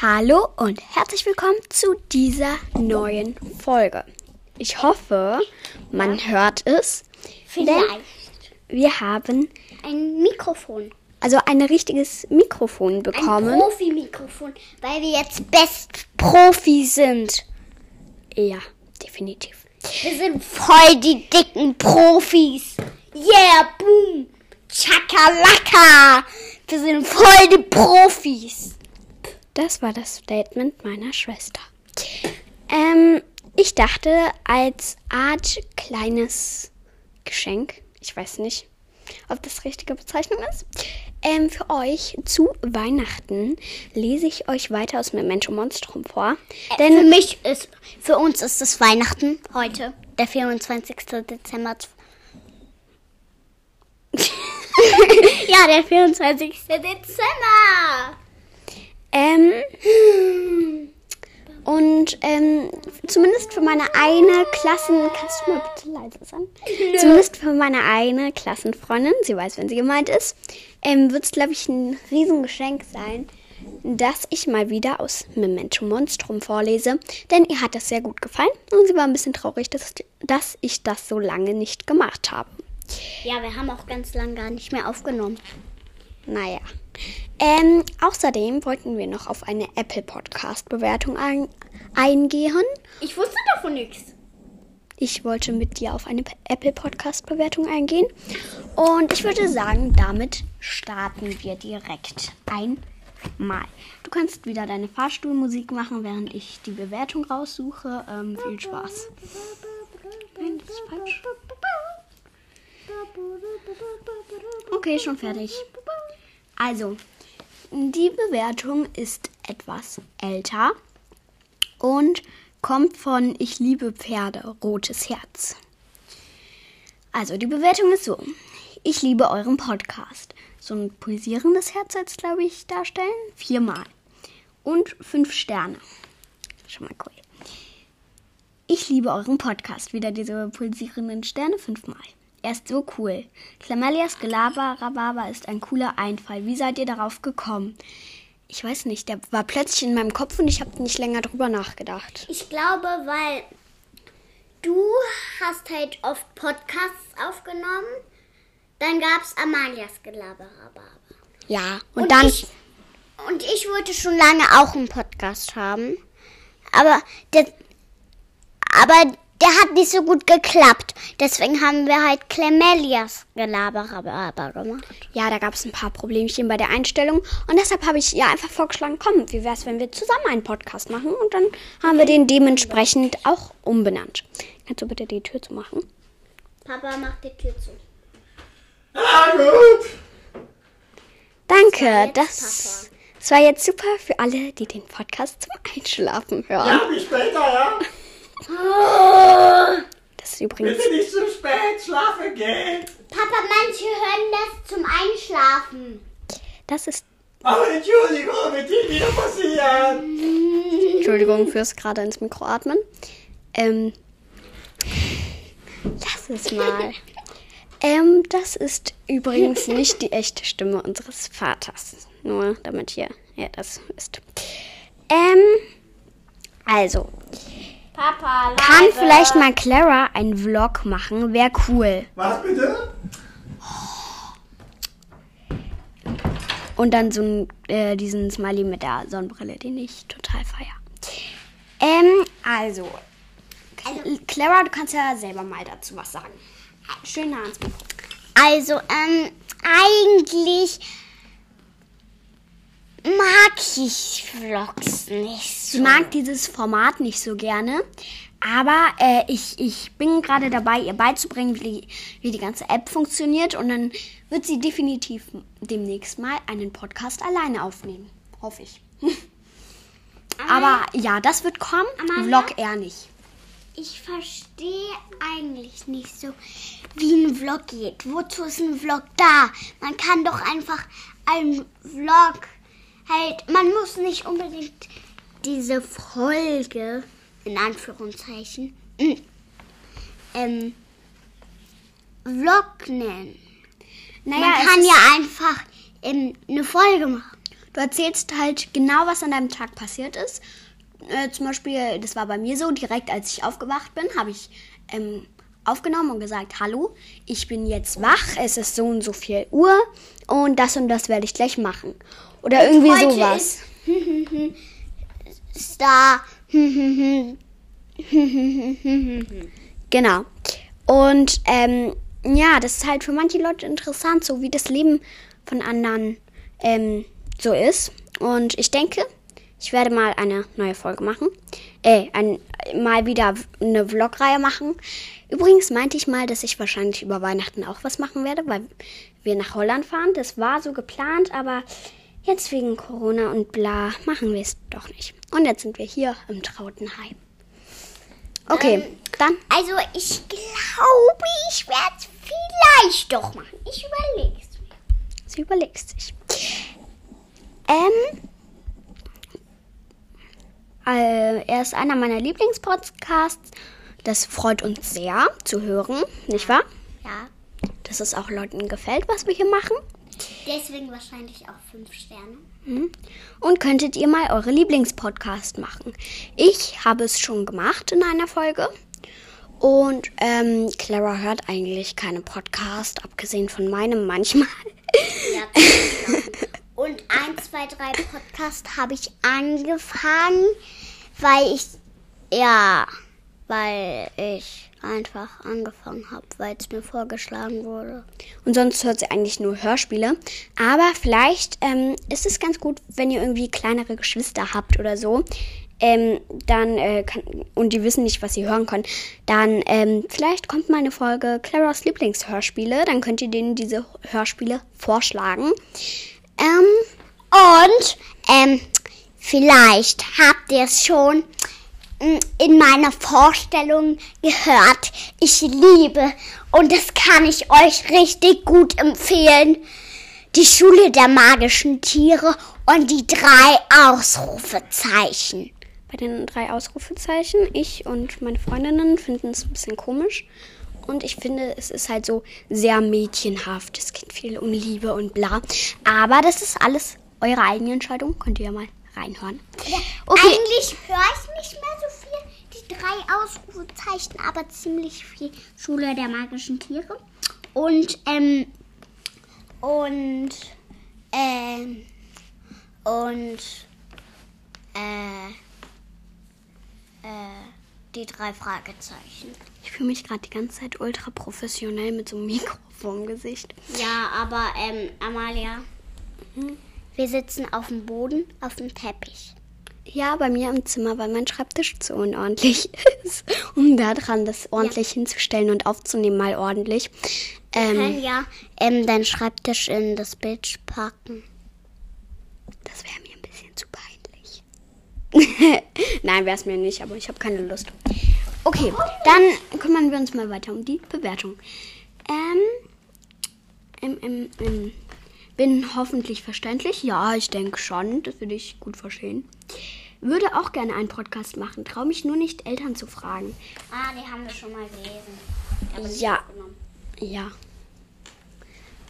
Hallo und herzlich willkommen zu dieser neuen Folge. Ich hoffe, man hört es. Vielleicht. Wir haben Ein Mikrofon. also ein richtiges Mikrofon Ein bekommen. Profi-Mikrofon, weil wir jetzt Best Profi sind. ja, definitiv. Wir sind voll die dicken Profis. Yeah, boom. Chakalaka. Wir sind voll die Profis. Das war das Statement meiner Schwester. Ähm, ich dachte, als Art kleines Geschenk, ich weiß nicht, ob das richtige Bezeichnung ist, ähm, für euch zu Weihnachten lese ich euch weiter aus Memento Monstrum vor. Denn Denn für mich ist, für uns ist es Weihnachten heute, der 24. Dezember. ja, der 24. Dezember. Ähm, und ähm, zumindest für meine eine Klassen... Kannst du mal bitte leise sein? Zumindest für meine eine Klassenfreundin, sie weiß, wenn sie gemeint ist, ähm, wird es, glaube ich, ein Riesengeschenk sein, dass ich mal wieder aus Memento Monstrum vorlese. Denn ihr hat das sehr gut gefallen und sie war ein bisschen traurig, dass, dass ich das so lange nicht gemacht habe. Ja, wir haben auch ganz lange gar nicht mehr aufgenommen. Naja. Ähm, außerdem wollten wir noch auf eine Apple Podcast Bewertung ein eingehen. Ich wusste davon nichts. Ich wollte mit dir auf eine Apple Podcast Bewertung eingehen. Und ich würde sagen, damit starten wir direkt einmal. Du kannst wieder deine Fahrstuhlmusik machen, während ich die Bewertung raussuche. Ähm, viel Spaß. Nein, das ist falsch. Okay, schon fertig. Also, die Bewertung ist etwas älter und kommt von Ich liebe Pferde, rotes Herz. Also, die Bewertung ist so. Ich liebe euren Podcast. So ein pulsierendes Herz jetzt, glaube ich, darstellen. Viermal. Und fünf Sterne. Schon mal cool. Ich liebe euren Podcast. Wieder diese pulsierenden Sterne fünfmal. Er ist so cool. Clamelias Gelaber Rhabarber ist ein cooler Einfall. Wie seid ihr darauf gekommen? Ich weiß nicht, der war plötzlich in meinem Kopf und ich habe nicht länger drüber nachgedacht. Ich glaube, weil du hast halt oft Podcasts aufgenommen. Dann gab es Amalias Gelaberababa. Ja, und, dann. Ich, und ich wollte schon lange auch einen Podcast haben. Aber der, aber der hat nicht so gut geklappt. Deswegen haben wir halt Clemelias Gelaberababa gemacht. Ja, da gab es ein paar Problemchen bei der Einstellung. Und deshalb habe ich ja einfach vorgeschlagen, komm, wie wäre es, wenn wir zusammen einen Podcast machen? Und dann haben wir den dementsprechend auch umbenannt. Kannst du bitte die Tür zu machen? Papa macht die Tür zu. Ah, gut. Danke, das, das war jetzt super für alle, die den Podcast zum Einschlafen hören. Ja, bis später, ja? Das ist übrigens. Bitte nicht zu spät schlafen gehen. Papa, manche hören das zum Einschlafen. Das ist. Aber Entschuldigung, wird die wieder passieren. Entschuldigung fürs gerade ins Mikro atmen. Ähm. Lass es mal. Ähm, das ist übrigens nicht die echte Stimme unseres Vaters. Nur damit ihr ja, das wisst. Ähm, also, Papa, kann vielleicht mal Clara einen Vlog machen? Wäre cool. Was bitte? Und dann so äh, diesen Smiley mit der Sonnenbrille, den ich total feier. Ähm, also, Clara, du kannst ja selber mal dazu was sagen. Schön nah ans Mikro. Also, ähm, eigentlich mag ich Vlogs nicht so. Ich mag dieses Format nicht so gerne, aber äh, ich, ich bin gerade dabei, ihr beizubringen, wie die, wie die ganze App funktioniert und dann wird sie definitiv demnächst mal einen Podcast alleine aufnehmen. Hoffe ich. aber ja, das wird kommen, Amalia? Vlog eher nicht. Ich verstehe eigentlich nicht so, wie ein Vlog geht. Wozu ist ein Vlog da? Man kann doch einfach einen Vlog halt, man muss nicht unbedingt diese Folge, in Anführungszeichen, mm, ähm, Vlog nennen. Naja, man kann ja einfach ähm, eine Folge machen. Du erzählst halt genau, was an deinem Tag passiert ist. Äh, zum Beispiel, das war bei mir so, direkt als ich aufgewacht bin, habe ich ähm, aufgenommen und gesagt, hallo, ich bin jetzt wach, es ist so und so viel Uhr und das und das werde ich gleich machen. Oder irgendwie heute sowas. Star. Genau. Und ähm, ja, das ist halt für manche Leute interessant, so wie das Leben von anderen ähm, so ist. Und ich denke, ich werde mal eine neue Folge machen. Äh, ein, mal wieder eine Vlogreihe machen. Übrigens meinte ich mal, dass ich wahrscheinlich über Weihnachten auch was machen werde, weil wir nach Holland fahren. Das war so geplant, aber jetzt wegen Corona und bla machen wir es doch nicht. Und jetzt sind wir hier im Trautenheim. Okay, dann Also ich glaube, ich werde es vielleicht doch machen. Ich überlege es mir. Sie überlegt sich. Ähm. Äh, er ist einer meiner Lieblingspodcasts. Das freut uns sehr zu hören, nicht wahr? Ja. Dass es auch Leuten gefällt, was wir hier machen. Deswegen wahrscheinlich auch fünf Sterne. Und könntet ihr mal eure Lieblingspodcast machen? Ich habe es schon gemacht in einer Folge. Und ähm, Clara hört eigentlich keine Podcast, abgesehen von meinem manchmal. Ja, glauben. Und 1, 2, 3 Podcast habe ich angefangen, weil ich, ja, weil ich einfach angefangen habe, weil es mir vorgeschlagen wurde. Und sonst hört sie eigentlich nur Hörspiele. Aber vielleicht ähm, ist es ganz gut, wenn ihr irgendwie kleinere Geschwister habt oder so. Ähm, dann äh, kann, und die wissen nicht, was sie hören können, dann ähm, vielleicht kommt mal eine Folge Claras Lieblingshörspiele. Dann könnt ihr denen diese Hörspiele vorschlagen. Ähm, und, ähm, vielleicht habt ihr es schon in meiner Vorstellung gehört. Ich liebe, und das kann ich euch richtig gut empfehlen, die Schule der magischen Tiere und die drei Ausrufezeichen. Bei den drei Ausrufezeichen, ich und meine Freundinnen finden es ein bisschen komisch. Und ich finde, es ist halt so sehr mädchenhaft. Es geht viel um Liebe und bla. Aber das ist alles eure eigene Entscheidung. Könnt ihr ja mal reinhören. Okay. Eigentlich höre ich nicht mehr so viel. Die drei Ausrufezeichen, aber ziemlich viel Schule der magischen Tiere. Und, ähm, und, ähm, und, äh, äh, die drei Fragezeichen. Ich fühle mich gerade die ganze Zeit ultra professionell mit so einem Mikro vorm Gesicht. Ja, aber, ähm, Amalia, wir sitzen auf dem Boden, auf dem Teppich. Ja, bei mir im Zimmer, weil mein Schreibtisch zu unordentlich ist. Um da dran das ordentlich hinzustellen und aufzunehmen, mal ordentlich. Wir Ähm, können ja, ähm, deinen Schreibtisch in das Bild packen. das wäre mir ein bisschen zu peinlich. Nein, wäre es mir nicht, aber ich habe keine Lust. Okay, dann kümmern wir uns mal weiter um die Bewertung. Ähm, ähm, ähm, ähm, bin hoffentlich verständlich. Ja, ich denke schon. Das würde ich gut verstehen. Würde auch gerne einen Podcast machen. Traue mich nur nicht, Eltern zu fragen. Ah, die haben wir schon mal gelesen. Ja. Ja.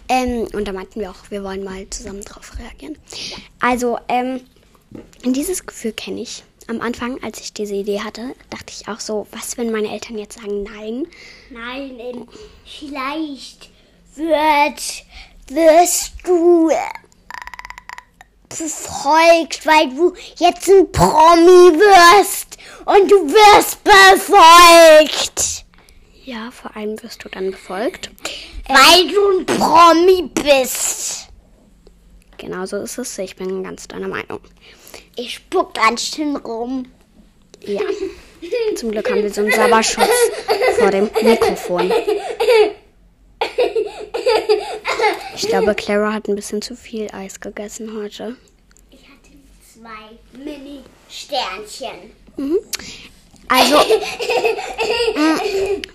Ähm, und da meinten wir auch, wir wollen mal zusammen drauf reagieren. Also, ähm, dieses Gefühl kenne ich. Am Anfang, als ich diese Idee hatte, dachte ich auch so, was, wenn meine Eltern jetzt sagen nein? Nein, vielleicht wird, wirst du äh, befolgt, weil du jetzt ein Promi wirst und du wirst befolgt, Ja, vor allem wirst du dann befolgt. weil du ein Promi bist. Genau so ist es. Ich bin ganz deiner Meinung. Ich spuck ganz schön rum. Ja. Zum Glück haben wir so einen Sauberschutz vor dem Mikrofon. Ich glaube, Clara hat ein bisschen zu viel Eis gegessen heute. Ich hatte zwei Mini-Sternchen. Also,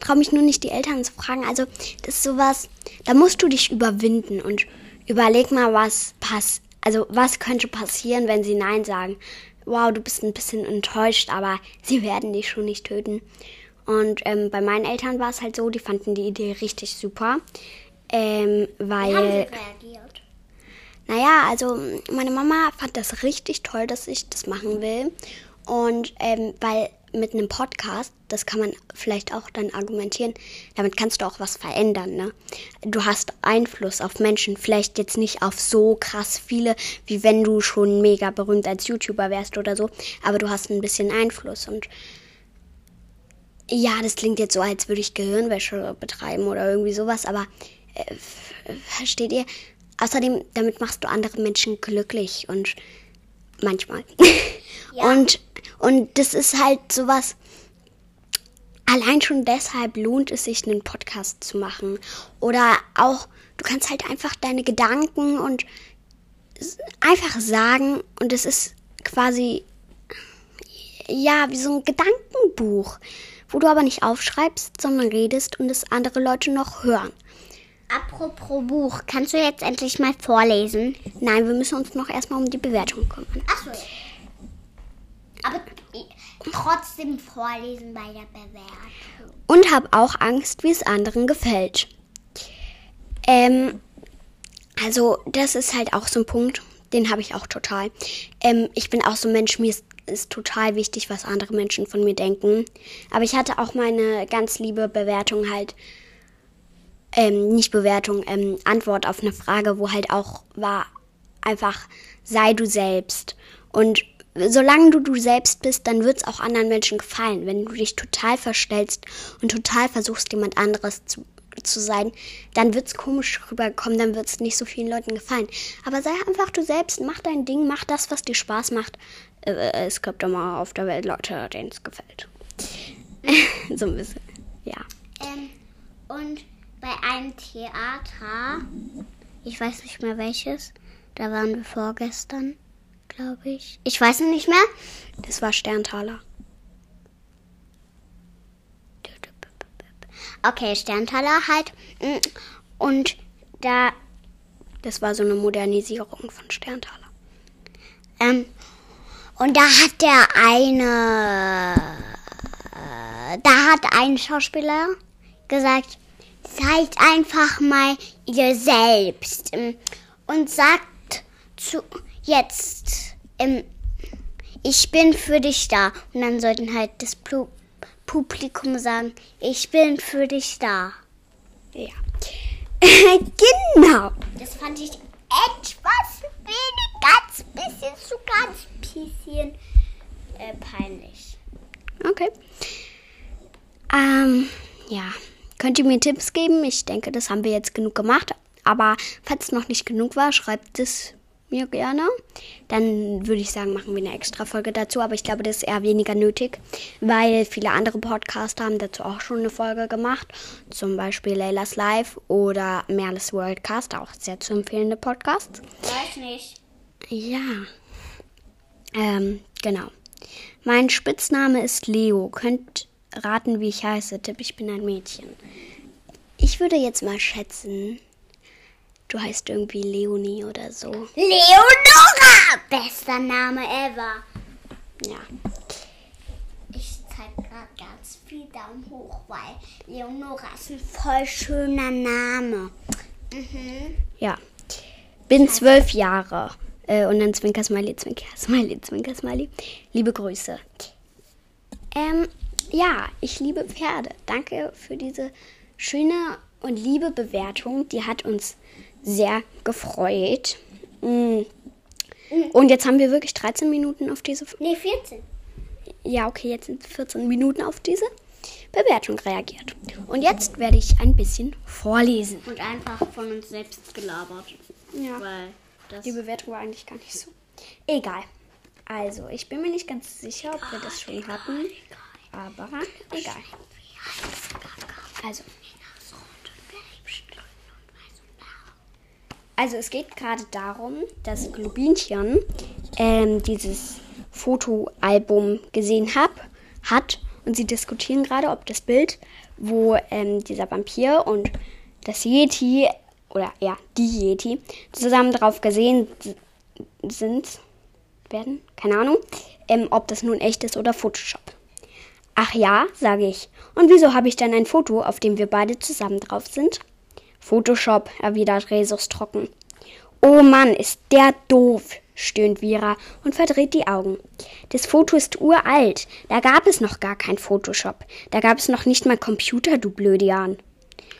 traue mich nur nicht, die Eltern zu fragen. Also, das ist sowas, da musst du dich überwinden und überleg mal, was pass also was könnte passieren, wenn sie Nein sagen. Wow, du bist ein bisschen enttäuscht, aber sie werden dich schon nicht töten. Und ähm, bei meinen Eltern war es halt so, die fanden die Idee richtig super. Ähm, Wie haben sie weil reagiert? Naja, also meine Mama fand das richtig toll, dass ich das machen will. Und ähm, weil mit einem Podcast, das kann man vielleicht auch dann argumentieren, damit kannst du auch was verändern. Ne? Du hast Einfluss auf Menschen, vielleicht jetzt nicht auf so krass viele, wie wenn du schon mega berühmt als YouTuber wärst oder so, aber du hast ein bisschen Einfluss und ja, das klingt jetzt so, als würde ich Gehirnwäsche betreiben oder irgendwie sowas, aber versteht ihr? Außerdem, damit machst du andere Menschen glücklich und manchmal. Ja. Und, und das ist halt sowas, allein schon deshalb lohnt es sich, einen Podcast zu machen. Oder auch, du kannst halt einfach deine Gedanken und einfach sagen und es ist quasi, ja, wie so ein Gedankenbuch, wo du aber nicht aufschreibst, sondern redest und es andere Leute noch hören. Apropos Buch, kannst du jetzt endlich mal vorlesen? Nein, wir müssen uns noch erstmal um die Bewertung kümmern. Achso. Aber trotzdem vorlesen bei der Bewertung. und habe auch Angst, wie es anderen gefällt. Ähm, also das ist halt auch so ein Punkt, den habe ich auch total. Ähm, ich bin auch so ein Mensch, mir ist, ist total wichtig, was andere Menschen von mir denken. Aber ich hatte auch meine ganz liebe Bewertung halt, ähm, nicht Bewertung, ähm, Antwort auf eine Frage, wo halt auch war, einfach sei du selbst. Und solange du du selbst bist, dann wird es auch anderen Menschen gefallen. Wenn du dich total verstellst und total versuchst, jemand anderes zu, zu sein, dann wird es komisch rüberkommen, dann wird es nicht so vielen Leuten gefallen. Aber sei einfach du selbst, mach dein Ding, mach das, was dir Spaß macht. Äh, es gibt immer auf der Welt Leute, denen es gefällt. so ein bisschen, ja. Ähm, und bei einem Theater, ich weiß nicht mehr welches, da waren wir vorgestern, glaube ich. Ich weiß es nicht mehr. Das war Sterntaler. Okay, Sterntaler halt. Und da, Das war so eine Modernisierung von Sterntaler. ähm, und da hat der eine, da hat ein Schauspieler gesagt, seid einfach mal ihr selbst ähm, und sagt zu jetzt, ähm, ich bin für dich da. Und dann sollten halt das Publikum sagen, ich bin für dich da. Ja. genau. Das fand ich etwas wenig, ganz bisschen zu ganz bisschen äh, peinlich. Okay. Ähm, ja. Könnt ihr mir Tipps geben? Ich denke, das haben wir jetzt genug gemacht. Aber falls es noch nicht genug war, schreibt es mir gerne. Dann würde ich sagen, machen wir eine extra Folge dazu. Aber ich glaube, das ist eher weniger nötig, weil viele andere Podcaster haben dazu auch schon eine Folge gemacht. Zum Beispiel Laylas Live oder Merles Worldcast, auch sehr zu empfehlende Podcasts. Weiß nicht. Ja. Ähm, genau. Mein Spitzname ist Leo. Könnt raten, wie ich heiße. Tipp, ich bin ein Mädchen. Ich würde jetzt mal schätzen, du heißt irgendwie Leonie oder so. Leonora! Bester Name ever. Ja. Ich zeige gerade ganz viel Daumen hoch, weil Leonora ist ein voll schöner Name. Mhm. Ja. Bin zwölf Jahre. Äh, und dann Zwinker, Smiley, Zwinker, Smiley, Zwinker, Smiley. Liebe Grüße. Ähm, ja, ich liebe Pferde. Danke für diese schöne und liebe Bewertung. Die hat uns sehr gefreut. Mm. Und jetzt haben wir wirklich 13 Minuten auf diese. Nee, 14. Ja, okay, jetzt sind 14 Minuten auf diese Bewertung reagiert. Und jetzt werde ich ein bisschen vorlesen. Und einfach von uns selbst gelabert. Ja. Weil das. Die Bewertung war eigentlich gar nicht so. Egal. Also, ich bin mir nicht ganz sicher, ob wir das schon hatten. Aber egal. Also. Also es geht gerade darum, dass Glubinchen ähm, dieses Fotoalbum gesehen hab, hat und sie diskutieren gerade, ob das Bild, wo ähm, dieser Vampir und das Yeti oder ja die Yeti zusammen drauf gesehen sind, werden, keine Ahnung, ähm, ob das nun echt ist oder Photoshop. Ach ja, sage ich. Und wieso habe ich dann ein Foto, auf dem wir beide zusammen drauf sind? Photoshop, erwidert Resus trocken. Oh Mann, ist der doof, stöhnt Vera und verdreht die Augen. Das Foto ist uralt. Da gab es noch gar kein Photoshop. Da gab es noch nicht mal Computer, du Blödian.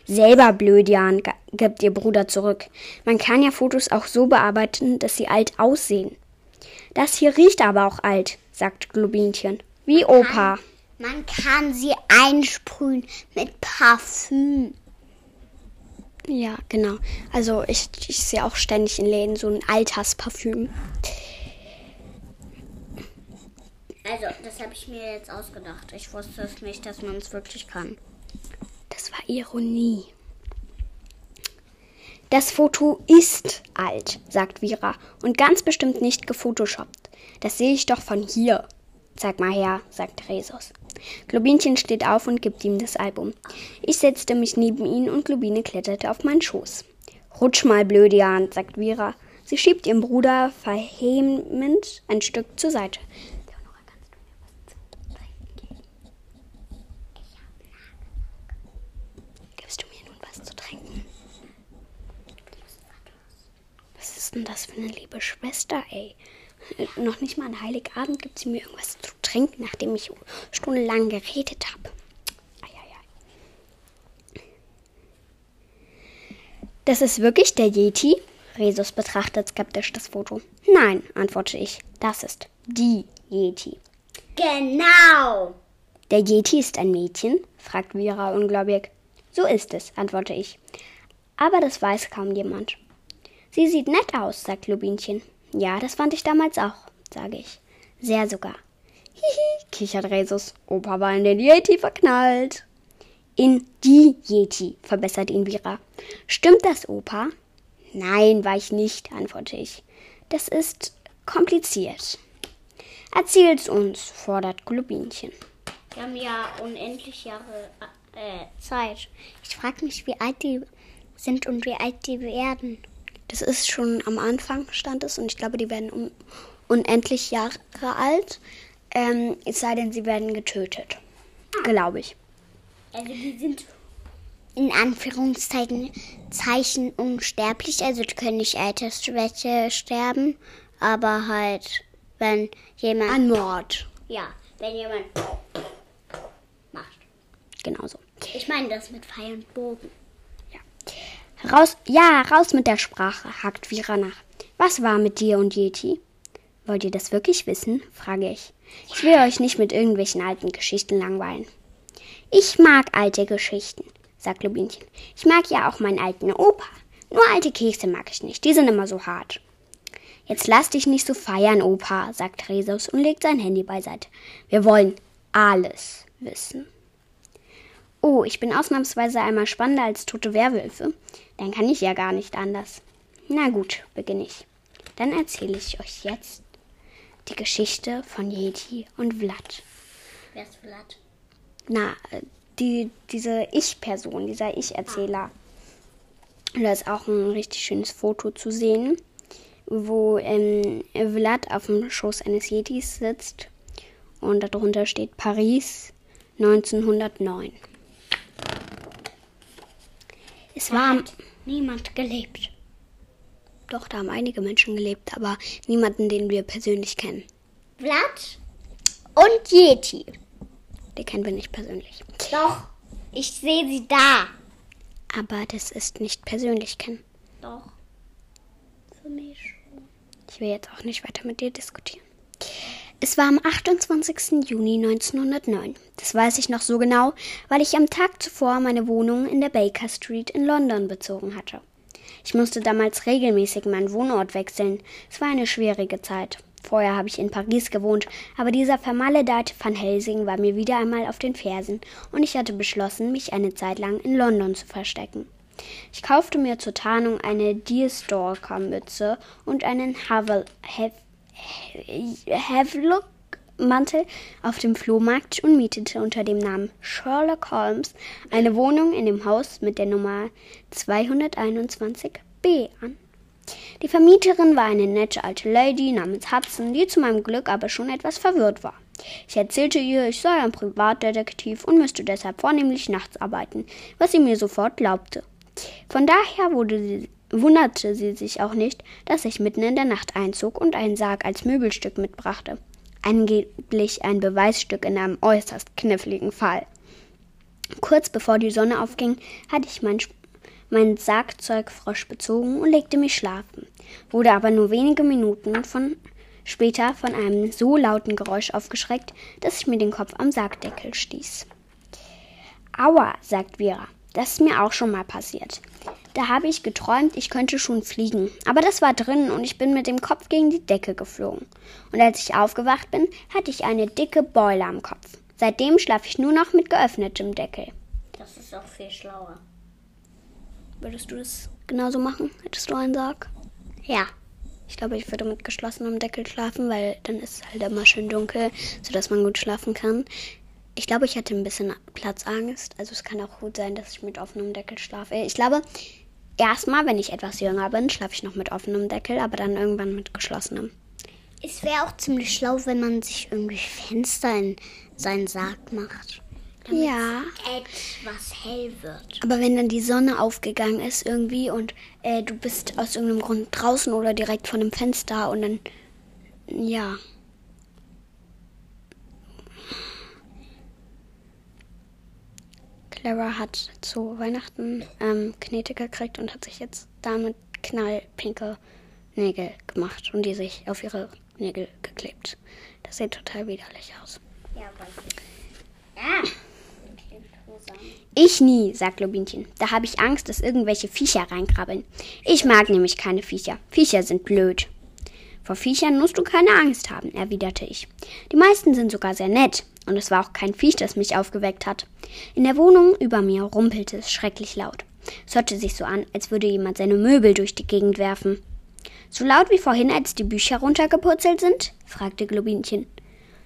Selber Blödian, gibt ihr Bruder zurück. Man kann ja Fotos auch so bearbeiten, dass sie alt aussehen. Das hier riecht aber auch alt, sagt Globinchen. Wie Opa. Man kann sie einsprühen mit Parfüm. Ja, genau. Also ich, ich sehe auch ständig in Läden so ein Altersparfüm. Also, das habe ich mir jetzt ausgedacht. Ich wusste es nicht, dass man es wirklich kann. Das war Ironie. Das Foto ist alt, sagt Vira, und ganz bestimmt nicht gefotoshoppt. Das sehe ich doch von hier. Zeig mal her, sagt Resus. Globinchen steht auf und gibt ihm das Album. Ich setzte mich neben ihn und Globine kletterte auf meinen Schoß. Rutsch mal, Blödian, sagt Vira. Sie schiebt ihrem Bruder verhemmend ein Stück zur Seite. Gibst du mir nun was zu trinken? Was ist denn das für eine liebe Schwester, ey? Noch nicht mal an Heiligabend gibt sie mir irgendwas zu trinken, nachdem ich stundenlang geredet habe. Das ist wirklich der Yeti? Resus betrachtet skeptisch das Foto. Nein, antworte ich. Das ist die Yeti. Genau. Der Yeti ist ein Mädchen? fragt Vera ungläubig. So ist es, antworte ich. Aber das weiß kaum jemand. Sie sieht nett aus, sagt Lubinchen. Ja, das fand ich damals auch, sage ich. Sehr sogar. Hihi, kichert Resus. Opa war in den Yeti verknallt. In die Yeti, verbessert ihn Vira. Stimmt das, Opa? Nein, war ich nicht, antworte ich. Das ist kompliziert. Erzähl's uns, fordert Glubinchen. Wir haben ja unendlich Jahre äh, Zeit. Ich frage mich, wie alt die sind und wie alt die werden. Das ist schon am Anfang stand es und ich glaube, die werden um unendlich Jahre alt. Ähm, es sei denn, sie werden getötet. Glaube ich. Also die sind in Anführungszeichen Zeichen unsterblich, also die können nicht Altersschwäche sterben, aber halt, wenn jemand. Ein Mord. Ja, wenn jemand macht. Genauso. Ich meine das mit Pfeil und Bogen. Raus, ja, raus mit der Sprache, hakt Vira nach. Was war mit dir und Yeti? Wollt ihr das wirklich wissen? frage ich. Ich will euch nicht mit irgendwelchen alten Geschichten langweilen. Ich mag alte Geschichten, sagt Lubinchen. Ich mag ja auch meinen alten Opa. Nur alte Kekse mag ich nicht, die sind immer so hart. Jetzt lass dich nicht so feiern, Opa, sagt Resus und legt sein Handy beiseite. Wir wollen alles wissen. Oh, ich bin ausnahmsweise einmal spannender als tote Werwölfe. Dann kann ich ja gar nicht anders. Na gut, beginne ich. Dann erzähle ich euch jetzt die Geschichte von Yeti und Vlad. Wer ist Vlad? Na, äh, die, diese Ich-Person, dieser Ich-Erzähler. Da ist auch ein richtig schönes Foto zu sehen, wo ähm, Vlad auf dem Schoß eines Yetis sitzt und darunter steht Paris 1909. Es war am- niemand gelebt. doch, da haben einige Menschen gelebt, aber niemanden, den wir persönlich kennen. Vlad und Yeti. Die kennen wir nicht persönlich. Doch, ich sehe sie da. Aber das ist nicht persönlich kennen. Doch. Für mich schon. Ich will jetzt auch nicht weiter mit dir diskutieren. Es war am 28. Juni 1909. Das weiß ich noch so genau, weil ich am Tag zuvor meine Wohnung in der Baker Street in London bezogen hatte. Ich musste damals regelmäßig meinen Wohnort wechseln. Es war eine schwierige Zeit. Vorher habe ich in Paris gewohnt, aber dieser vermaledeite Van Helsing war mir wieder einmal auf den Fersen und ich hatte beschlossen, mich eine Zeit lang in London zu verstecken. Ich kaufte mir zur Tarnung eine Deerstalker-Mütze und einen Havel Havelock-Mantel auf dem Flohmarkt und mietete unter dem Namen Sherlock Holmes eine Wohnung in dem Haus mit der Nummer 221b an. Die Vermieterin war eine nette alte Lady namens Hudson, die zu meinem Glück aber schon etwas verwirrt war. Ich erzählte ihr, ich sei ein Privatdetektiv und müsste deshalb vornehmlich nachts arbeiten, was sie mir sofort glaubte. Von daher wurde sie wunderte sie sich auch nicht, dass ich mitten in der Nacht einzog und einen Sarg als Möbelstück mitbrachte. Angeblich ein Beweisstück in einem äußerst kniffligen Fall. Kurz bevor die Sonne aufging, hatte ich mein, mein Sargzeugfrosch bezogen und legte mich schlafen, wurde aber nur wenige Minuten von später von einem so lauten Geräusch aufgeschreckt, dass ich mir den Kopf am Sargdeckel stieß. Aua, sagt Vera, das ist mir auch schon mal passiert. Da habe ich geträumt, ich könnte schon fliegen. Aber das war drin und ich bin mit dem Kopf gegen die Decke geflogen. Und als ich aufgewacht bin, hatte ich eine dicke Beule am Kopf. Seitdem schlafe ich nur noch mit geöffnetem Deckel. Das ist auch viel schlauer. Würdest du das genauso machen? Hättest du einen Sarg? Ja. Ich glaube, ich würde mit geschlossenem Deckel schlafen, weil dann ist es halt immer schön dunkel, sodass man gut schlafen kann. Ich glaube, ich hätte ein bisschen Platzangst. Also es kann auch gut sein, dass ich mit offenem Deckel schlafe. Ich glaube, erstmal, wenn ich etwas jünger bin, schlafe ich noch mit offenem Deckel, aber dann irgendwann mit geschlossenem. Es wäre auch ziemlich schlau, wenn man sich irgendwie Fenster in seinen Sarg macht. Ja. Etwas hell wird. Aber wenn dann die Sonne aufgegangen ist irgendwie und äh, du bist aus irgendeinem Grund draußen oder direkt vor dem Fenster und dann, ja. Clara hat zu Weihnachten ähm, Knete gekriegt und hat sich jetzt damit knallpinke Nägel gemacht und die sich auf ihre Nägel geklebt. Das sieht total widerlich aus. Ja, weil Ah. Ich nie, sagt Lobinchen. Da habe ich Angst, dass irgendwelche Viecher reinkrabbeln. Ich mag nämlich keine Viecher. Viecher sind blöd. Vor Viechern musst du keine Angst haben, erwiderte ich. Die meisten sind sogar sehr nett. Und es war auch kein Viech, das mich aufgeweckt hat. In der Wohnung über mir rumpelte es schrecklich laut. Es hörte sich so an, als würde jemand seine Möbel durch die Gegend werfen. So laut wie vorhin, als die Bücher runtergepurzelt sind? fragte Globinchen.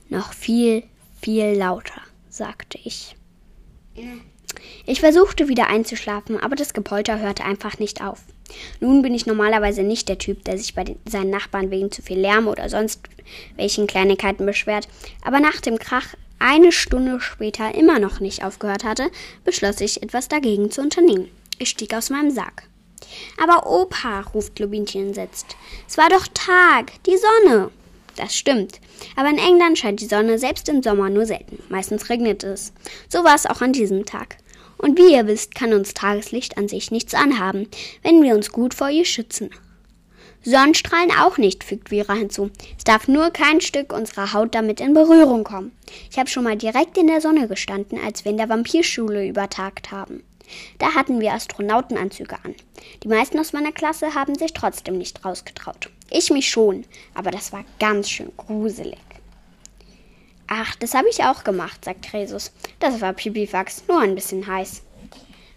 Noch viel, viel lauter, sagte ich. Ich versuchte wieder einzuschlafen, aber das Gepolter hörte einfach nicht auf. Nun bin ich normalerweise nicht der Typ, der sich bei den, seinen Nachbarn wegen zu viel Lärm oder sonst welchen Kleinigkeiten beschwert, aber nach dem Krach eine Stunde später immer noch nicht aufgehört hatte, beschloss ich, etwas dagegen zu unternehmen. Ich stieg aus meinem Sack. Aber Opa, ruft Globinchen entsetzt. Es war doch Tag, die Sonne. Das stimmt. Aber in England scheint die Sonne selbst im Sommer nur selten. Meistens regnet es. So war es auch an diesem Tag. Und wie ihr wisst, kann uns Tageslicht an sich nichts anhaben, wenn wir uns gut vor ihr schützen. Sonnenstrahlen auch nicht, fügt Vera hinzu. Es darf nur kein Stück unserer Haut damit in Berührung kommen. Ich habe schon mal direkt in der Sonne gestanden, als wir in der Vampirschule übertagt haben. Da hatten wir Astronautenanzüge an. Die meisten aus meiner Klasse haben sich trotzdem nicht rausgetraut. Ich mich schon, aber das war ganz schön gruselig. Ach, das habe ich auch gemacht, sagt Resus. Das war Pipifax, nur ein bisschen heiß.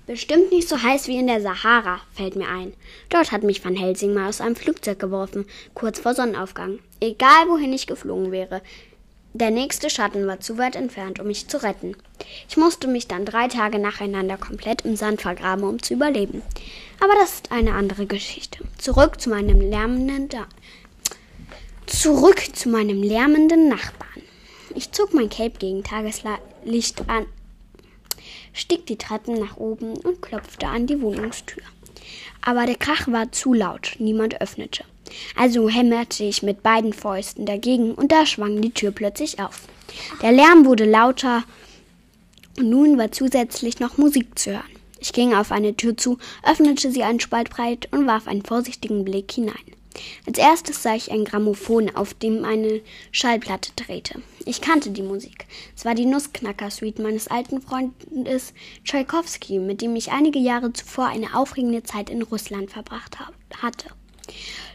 Bestimmt nicht so heiß wie in der Sahara, fällt mir ein. Dort hat mich Van Helsing mal aus einem Flugzeug geworfen, kurz vor Sonnenaufgang. Egal wohin ich geflogen wäre. Der nächste Schatten war zu weit entfernt, um mich zu retten. Ich musste mich dann drei Tage nacheinander komplett im Sand vergraben, um zu überleben. Aber das ist eine andere Geschichte. Zurück zu meinem lärmenden da Zurück zu meinem lärmenden Nachbarn. Ich zog mein Cape gegen Tageslicht an, stieg die Treppen nach oben und klopfte an die Wohnungstür. Aber der Krach war zu laut, niemand öffnete. Also hämmerte ich mit beiden Fäusten dagegen und da schwang die Tür plötzlich auf. Der Lärm wurde lauter und nun war zusätzlich noch Musik zu hören. Ich ging auf eine Tür zu, öffnete sie einen Spalt breit und warf einen vorsichtigen Blick hinein. Als erstes sah ich ein Grammophon, auf dem eine Schallplatte drehte. Ich kannte die Musik. Es war die Nussknacker-Suite meines alten Freundes Tschaikowski, mit dem ich einige Jahre zuvor eine aufregende Zeit in Russland verbracht hatte.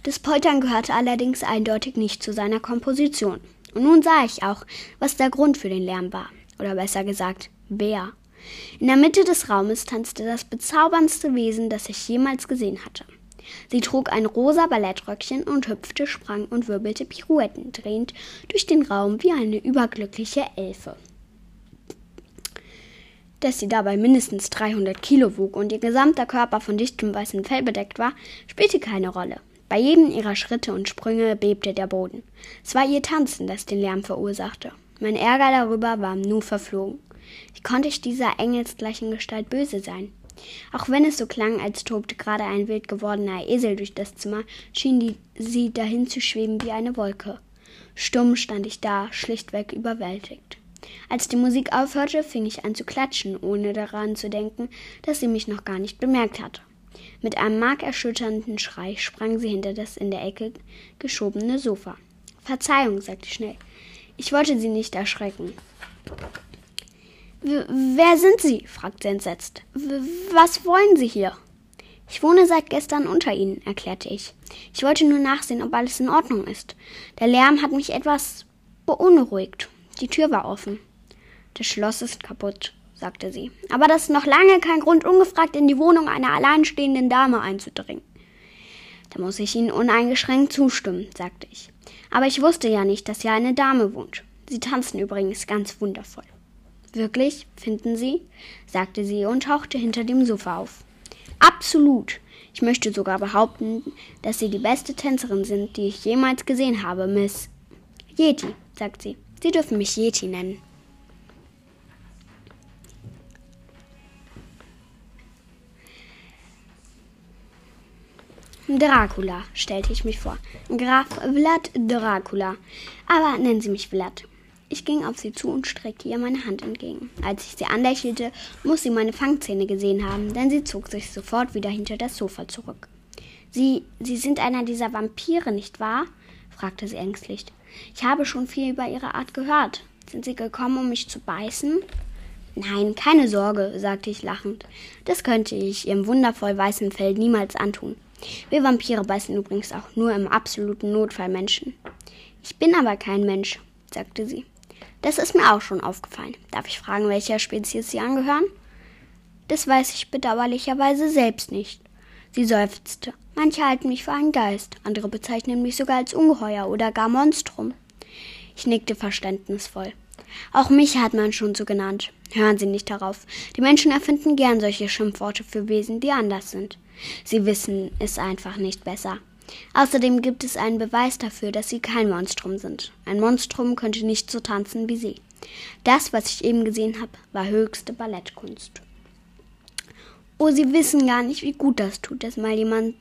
Das Poltern gehörte allerdings eindeutig nicht zu seiner Komposition. Und nun sah ich auch, was der Grund für den Lärm war. Oder besser gesagt, wer. In der Mitte des Raumes tanzte das bezauberndste Wesen, das ich jemals gesehen hatte. Sie trug ein rosa Ballettröckchen und hüpfte, sprang und wirbelte Pirouetten, drehend durch den Raum wie eine überglückliche Elfe. Dass sie dabei mindestens 300 Kilo wog und ihr gesamter Körper von dichtem weißem Fell bedeckt war, spielte keine Rolle. Bei jedem ihrer Schritte und Sprünge bebte der Boden. Es war ihr Tanzen, das den Lärm verursachte. Mein Ärger darüber war nur verflogen. Wie konnte ich dieser engelsgleichen Gestalt böse sein? Auch wenn es so klang, als tobte gerade ein wild gewordener Esel durch das Zimmer, schien die, sie dahin zu schweben wie eine Wolke. Stumm stand ich da, schlichtweg überwältigt. Als die Musik aufhörte, fing ich an zu klatschen, ohne daran zu denken, dass sie mich noch gar nicht bemerkt hatte. Mit einem markerschütternden Schrei sprang sie hinter das in der Ecke geschobene Sofa. Verzeihung, sagte ich schnell. Ich wollte sie nicht erschrecken. Wer sind Sie? fragte sie entsetzt. Was wollen Sie hier? Ich wohne seit gestern unter Ihnen, erklärte ich. Ich wollte nur nachsehen, ob alles in Ordnung ist. Der Lärm hat mich etwas beunruhigt. Die Tür war offen. Das Schloss ist kaputt, sagte sie. Aber das ist noch lange kein Grund, ungefragt in die Wohnung einer alleinstehenden Dame einzudringen. Da muss ich Ihnen uneingeschränkt zustimmen, sagte ich. Aber ich wusste ja nicht, dass hier eine Dame wohnt. Sie tanzen übrigens ganz wundervoll. Wirklich, finden Sie? sagte sie und tauchte hinter dem Sofa auf. Absolut. Ich möchte sogar behaupten, dass Sie die beste Tänzerin sind, die ich jemals gesehen habe, Miss Yeti, sagt sie. Sie dürfen mich Yeti nennen. Dracula, stellte ich mich vor. Graf Vlad Dracula. Aber nennen Sie mich Vlad. Ich ging auf sie zu und streckte ihr meine Hand entgegen. Als ich sie anlächelte, muss sie meine Fangzähne gesehen haben, denn sie zog sich sofort wieder hinter das Sofa zurück. Sie, Sie sind einer dieser Vampire, nicht wahr? fragte sie ängstlich. Ich habe schon viel über Ihre Art gehört. Sind Sie gekommen, um mich zu beißen? Nein, keine Sorge, sagte ich lachend. Das könnte ich Ihrem wundervoll weißen Fell niemals antun. Wir Vampire beißen übrigens auch nur im absoluten Notfall Menschen. Ich bin aber kein Mensch, sagte sie. Das ist mir auch schon aufgefallen. Darf ich fragen, welcher Spezies Sie angehören? Das weiß ich bedauerlicherweise selbst nicht. Sie seufzte. Manche halten mich für einen Geist, andere bezeichnen mich sogar als Ungeheuer oder gar Monstrum. Ich nickte verständnisvoll. Auch mich hat man schon so genannt. Hören Sie nicht darauf. Die Menschen erfinden gern solche Schimpfworte für Wesen, die anders sind. Sie wissen es einfach nicht besser. Außerdem gibt es einen Beweis dafür, dass sie kein Monstrum sind. Ein Monstrum könnte nicht so tanzen wie sie. Das, was ich eben gesehen habe, war höchste Ballettkunst. Oh, Sie wissen gar nicht, wie gut das tut, dass mal jemand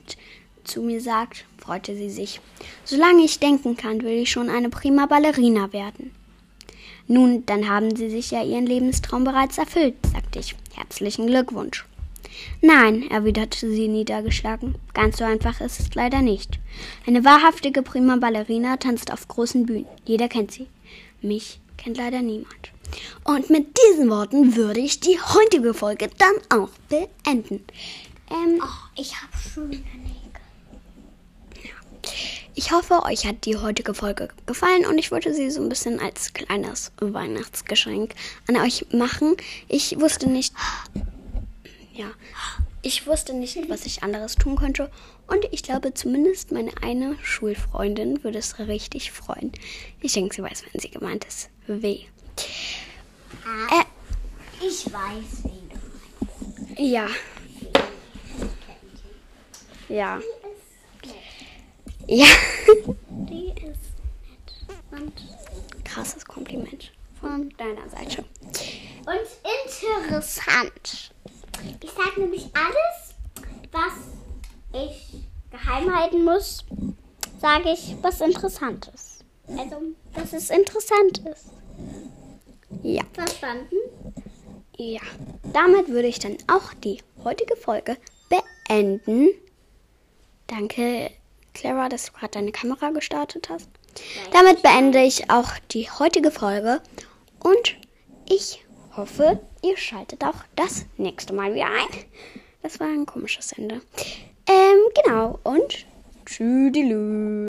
zu mir sagt, freute sie sich. Solange ich denken kann, will ich schon eine prima Ballerina werden. Nun, dann haben Sie sich ja Ihren Lebenstraum bereits erfüllt, sagte ich. Herzlichen Glückwunsch. Nein, erwiderte sie niedergeschlagen. Ganz so einfach ist es leider nicht. Eine wahrhaftige Prima Ballerina tanzt auf großen Bühnen. Jeder kennt sie. Mich kennt leider niemand. Und mit diesen Worten würde ich die heutige Folge dann auch beenden. Ähm, oh, ich habe schon eine ich hoffe, euch hat die heutige Folge gefallen und ich wollte sie so ein bisschen als kleines Weihnachtsgeschenk an euch machen. Ich wusste nicht, ja, ich wusste nicht, was ich anderes tun könnte. Und ich glaube, zumindest meine eine Schulfreundin würde es richtig freuen. Ich denke, sie weiß, wenn sie gemeint ist. Weh. Ah, äh, ich weiß, wen du meinst. Ja. Ja. Ja. Die ist nett. Und krasses Kompliment von deiner Seite. Und interessant. Ich sage nämlich alles, was ich geheim halten muss, sage ich was Interessantes. Also, dass es interessant ist. Ja. Verstanden? Ja. Damit würde ich dann auch die heutige Folge beenden. Danke, Clara, dass du gerade deine Kamera gestartet hast. Damit beende ich auch die heutige Folge und ich hoffe, ihr schaltet auch das nächste Mal wieder ein. Das war ein komisches Ende. Ähm, genau. Und tschüdelü.